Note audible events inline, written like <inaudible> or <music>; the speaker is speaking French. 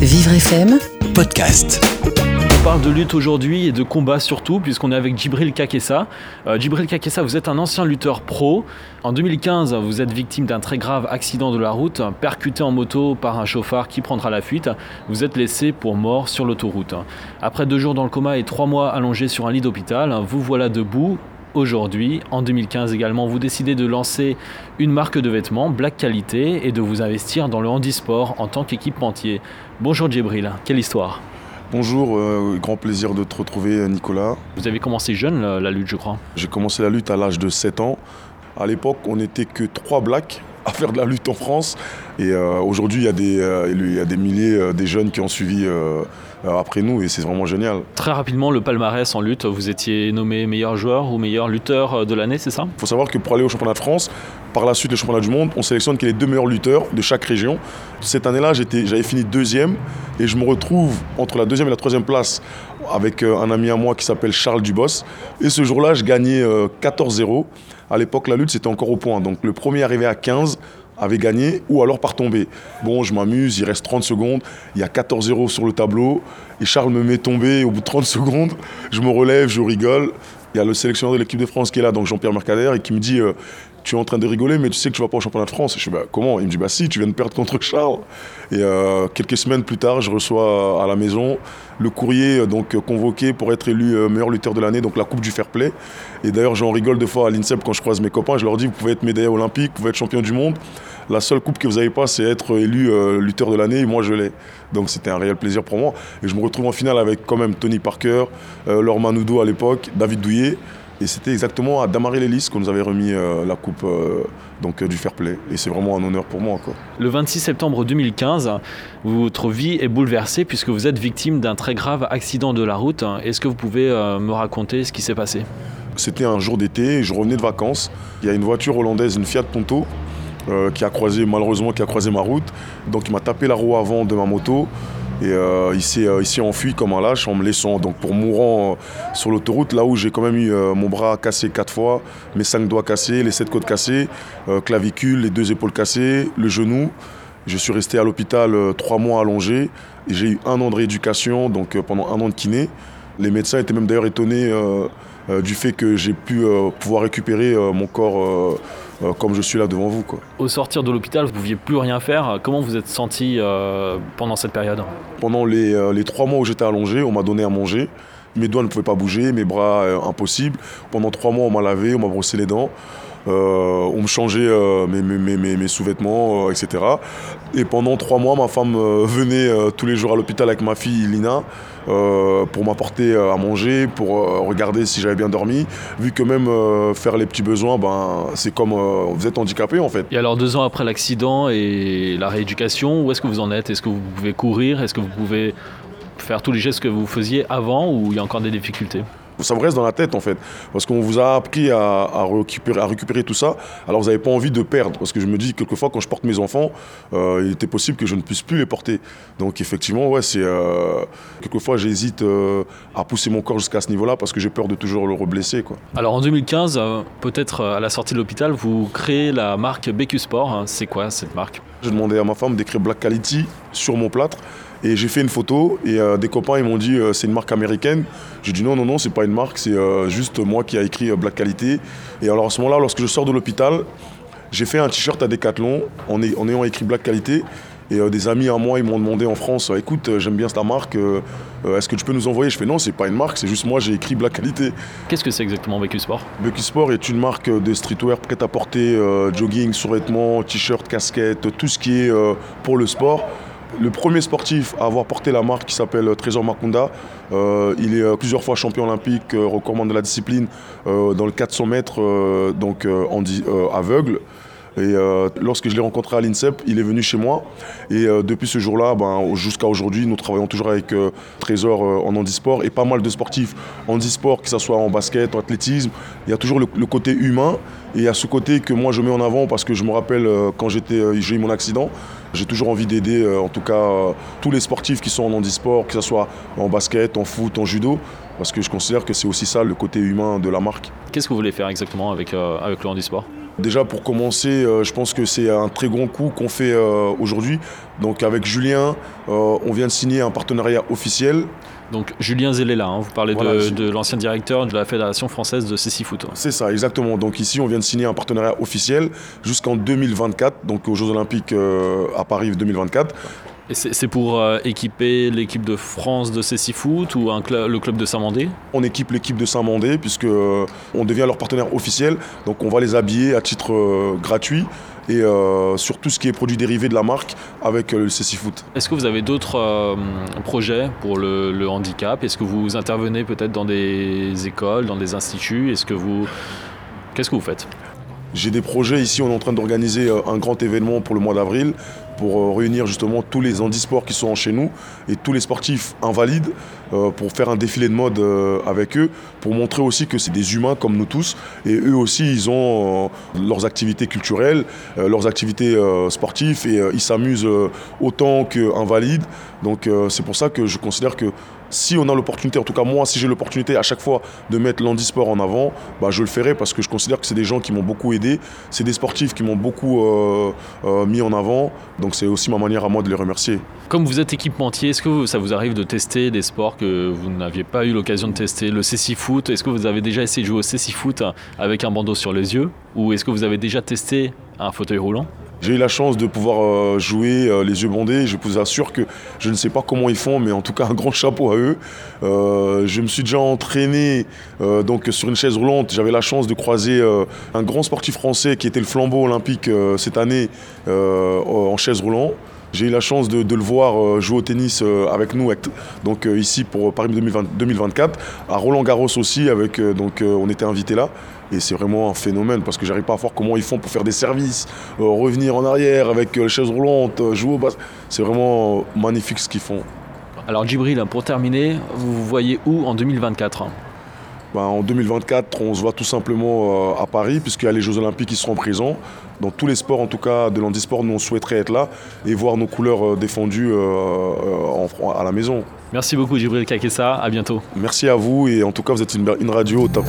Vivre FM podcast. On parle de lutte aujourd'hui et de combat surtout, puisqu'on est avec Djibril Kakessa. Euh, Djibril Kakessa, vous êtes un ancien lutteur pro. En 2015, vous êtes victime d'un très grave accident de la route, percuté en moto par un chauffard qui prendra la fuite. Vous êtes laissé pour mort sur l'autoroute. Après deux jours dans le coma et trois mois allongés sur un lit d'hôpital, vous voilà debout aujourd'hui, en 2015 également, vous décidez de lancer une marque de vêtements Black Qualité et de vous investir dans le handisport en tant qu'équipementier. Bonjour Djibril, quelle histoire? Bonjour, euh, grand plaisir de te retrouver Nicolas. Vous avez commencé jeune la, la lutte je crois J'ai commencé la lutte à l'âge de 7 ans. À l'époque, on n'était que trois blacks <laughs> à faire de la lutte en France. Et euh, aujourd'hui, il y, a des, euh, il y a des milliers euh, des jeunes qui ont suivi après nous et c'est vraiment génial. Très rapidement, le palmarès en lutte, vous étiez nommé meilleur joueur ou meilleur lutteur de l'année, c'est ça? Il faut savoir que pour aller au championnat de France, par la suite, le championnat du monde, on sélectionne les deux meilleurs lutteurs de chaque région. Cette année-là, j'avais fini deuxième et je me retrouve entre la deuxième et la troisième place avec euh, un ami à moi qui s'appelle Charles Dubos. Et ce jour-là, je gagnais euh, 14-0. À l'époque, la lutte, c'était encore au point. Donc le premier arrivé à 15 avait gagné ou alors par tomber. Bon, je m'amuse, il reste 30 secondes, il y a 14-0 sur le tableau et Charles me met tomber au bout de 30 secondes. Je me relève, je rigole. Il y a le sélectionneur de l'équipe de France qui est là, donc Jean-Pierre Mercader, et qui me dit euh, Tu es en train de rigoler, mais tu sais que tu vas pas au championnat de France. Je dis bah, Comment? Il me dit Bah si, tu viens de perdre contre Charles. Et euh, quelques semaines plus tard, je reçois à la maison le courrier donc convoqué pour être élu euh, meilleur lutteur de l'année, donc la Coupe du Fair Play. Et d'ailleurs, j'en rigole deux fois à l'INSEP quand je croise mes copains. Je leur dis Vous pouvez être médaillé olympique, vous pouvez être champion du monde. La seule coupe que vous n'avez pas, c'est être élu euh, lutteur de l'année, et moi je l'ai. Donc c'était un réel plaisir pour moi. Et je me retrouve en finale avec quand même Tony Parker, euh, Laure Manoudo à l'époque, David Douillet. Et c'était exactement à Damary Lélis qu'on nous avait remis euh, la coupe euh, donc, euh, du fair play. Et c'est vraiment un honneur pour moi. Quoi. Le 26 septembre 2015, votre vie est bouleversée puisque vous êtes victime d'un très grave accident de la route. Est-ce que vous pouvez me raconter ce qui s'est passé? C'était un jour d'été, je revenais de vacances. Il y a une voiture hollandaise, une Fiat Punto, qui a croisé, malheureusement, qui a croisé ma route. Donc il m'a tapé la roue avant de ma moto. Et euh, il s'est euh, il s'est enfui comme un lâche en me laissant donc pour mourant euh, sur l'autoroute, là où j'ai quand même eu mon bras cassé quatre fois, mes cinq doigts cassés, les sept côtes cassées, clavicule, les deux épaules cassées, le genou. Je suis resté à l'hôpital trois mois allongé j'ai eu un an de rééducation, donc pendant un an de kiné. Les médecins étaient même d'ailleurs étonnés euh, euh, du fait que j'ai pu euh, pouvoir récupérer mon corps comme je suis là devant vous. Quoi. Au sortir de l'hôpital, vous ne pouviez plus rien faire. Comment vous êtes senti euh, pendant cette période? Pendant les, euh, les trois mois où j'étais allongé, on m'a donné à manger. Mes doigts ne pouvaient pas bouger, mes bras euh, impossible. Pendant trois mois, on m'a lavé, on m'a brossé les dents. Euh, on me changeait euh, mes, sous-vêtements, euh, etc. Et pendant trois mois, ma femme <laughs> venait tous les jours à l'hôpital avec ma fille Lina pour m'apporter à manger, pour regarder si j'avais bien dormi. Vu que même faire les petits besoins, ben, c'est comme vous êtes handicapé en fait. Et alors deux ans après l'accident et la rééducation, où est-ce que vous en êtes? Est-ce que vous pouvez courir? Est-ce que vous pouvez faire tous les gestes que vous faisiez avant ou il y a encore des difficultés? Ça me reste dans la tête en fait, parce qu'on vous a appris à, à récupérer, à récupérer tout ça, alors vous n'avez pas envie de perdre, parce que je me dis quelquefois quand je porte mes enfants, euh, il était possible que je ne puisse plus les porter. Donc effectivement, ouais, c'est euh, quelquefois j'hésite euh, à pousser mon corps jusqu'à ce niveau-là, parce que j'ai peur de toujours le reblesser. Quoi. Alors en 2015, euh, peut-être à la sortie de l'hôpital, vous créez la marque BQ Sport. hein. C'est quoi cette marque? J'ai demandé à ma femme d'écrire Black Quality sur mon plâtre. Et j'ai fait une photo et euh, des copains ils m'ont dit euh, c'est une marque américaine. J'ai dit non non non c'est pas une marque c'est euh, juste moi qui a écrit Black Qualité. Et alors à ce moment-là lorsque je sors de l'hôpital j'ai fait un t-shirt à Decathlon en, ay- en ayant écrit Black Qualité. Et des amis à moi ils m'ont demandé en France écoute j'aime bien ta marque est-ce que tu peux nous envoyer? Je fais non c'est pas une marque c'est juste moi j'ai écrit Black Qualité. Qu'est-ce que c'est exactement BQ Sport Bucky Sport est une marque de streetwear prête à porter, jogging, survêtements, t-shirt, casquette, tout ce qui est pour le sport. Le premier sportif à avoir porté la marque qui s'appelle euh, Trésor Makunda, euh, il est euh, plusieurs fois champion olympique, recordman de la discipline dans le 400 mètres donc, aveugle. Et lorsque je l'ai rencontré à l'INSEP, il est venu chez moi. Et depuis ce jour-là, ben, jusqu'à aujourd'hui, nous travaillons toujours avec Trésor en handisport et pas mal de sportifs handisport, que ce soit en basket, en athlétisme. Il y a toujours le, le côté humain et il y a ce côté que moi je mets en avant parce que je me rappelle quand j'ai eu mon accident, j'ai toujours envie d'aider euh, en tout cas euh, tous les sportifs qui sont en handisport, que ce soit en basket, en foot, en judo. Parce que je considère que c'est aussi ça le côté humain de la marque. Qu'est-ce que vous voulez faire exactement avec, euh, avec le handisport? Déjà pour commencer, je pense que c'est un très grand coup qu'on fait aujourd'hui. Donc avec Julien, on vient de signer un partenariat officiel donc Julien Zellela, hein, vous parlez de, l'ancien directeur de la Fédération française de Foot. C'est ça, exactement. Donc ici, on vient de signer un partenariat officiel jusqu'en 2024, donc aux Jeux Olympiques euh, à Paris 2024. Et c'est pour euh, équiper l'équipe de France de Foot ou le club de Saint-Mandé? On équipe l'équipe de Saint-Mandé puisque euh, on devient leur partenaire officiel. Donc on va les habiller à titre gratuit et euh, sur tout ce qui est produits dérivés de la marque avec euh, le CC Foot. Est-ce que vous avez d'autres euh, projets pour le, handicap? Est-ce que vous intervenez peut-être dans des écoles, dans des instituts? Est-ce que vous Qu'est-ce que vous faites? J'ai des projets ici, on est en train d'organiser un grand événement pour le mois d'avril pour euh, réunir justement tous les handisports qui sont chez nous et tous les sportifs invalides euh, pour faire un défilé de mode euh, avec eux, pour montrer aussi que c'est des humains comme nous tous et eux aussi ils ont leurs activités culturelles, leurs activités sportives et ils s'amusent autant qu'invalides. Donc c'est pour ça que je considère que si on a l'opportunité, en tout cas moi, si j'ai l'opportunité à chaque fois de mettre l'handisport en avant, bah, je le ferai parce que je considère que c'est des gens qui m'ont beaucoup aidé, c'est des sportifs qui m'ont beaucoup euh, euh, mis en avant, donc c'est aussi ma manière à moi de les remercier. Comme vous êtes équipementier, est-ce que ça vous arrive de tester des sports que vous n'aviez pas eu l'occasion de tester? Le CC Foot, est-ce que vous avez déjà essayé de jouer au CC Foot avec un bandeau sur les yeux? Ou est-ce que vous avez déjà testé un fauteuil roulant? J'ai eu la chance de pouvoir euh, jouer euh, les yeux bandés. Je vous assure que je ne sais pas comment ils font, mais en tout cas un grand chapeau à eux. Euh, je me suis déjà entraîné donc sur une chaise roulante. J'avais la chance de croiser un grand sportif français qui était le flambeau olympique cette année en chaise roulante. J'ai eu la chance de, le voir jouer au tennis avec nous, donc ici pour Paris 2024, à Roland Garros aussi, avec donc on était invité là. Et c'est vraiment un phénomène parce que j'arrive pas à voir comment ils font pour faire des services, euh, revenir en arrière avec euh, les chaises roulantes, euh, jouer au bas. C'est vraiment magnifique ce qu'ils font. Alors Djibril, pour terminer, vous voyez où en 2024 ben, en 2024, on se voit tout simplement à Paris, puisqu'il y a les Jeux Olympiques qui seront présents. Dans tous les sports, en tout cas de l'handisport, nous on souhaiterait être là et voir nos couleurs défendues à la maison. Merci beaucoup Djibril Kakessa, à bientôt. Merci à vous et en tout cas vous êtes une, une radio au top.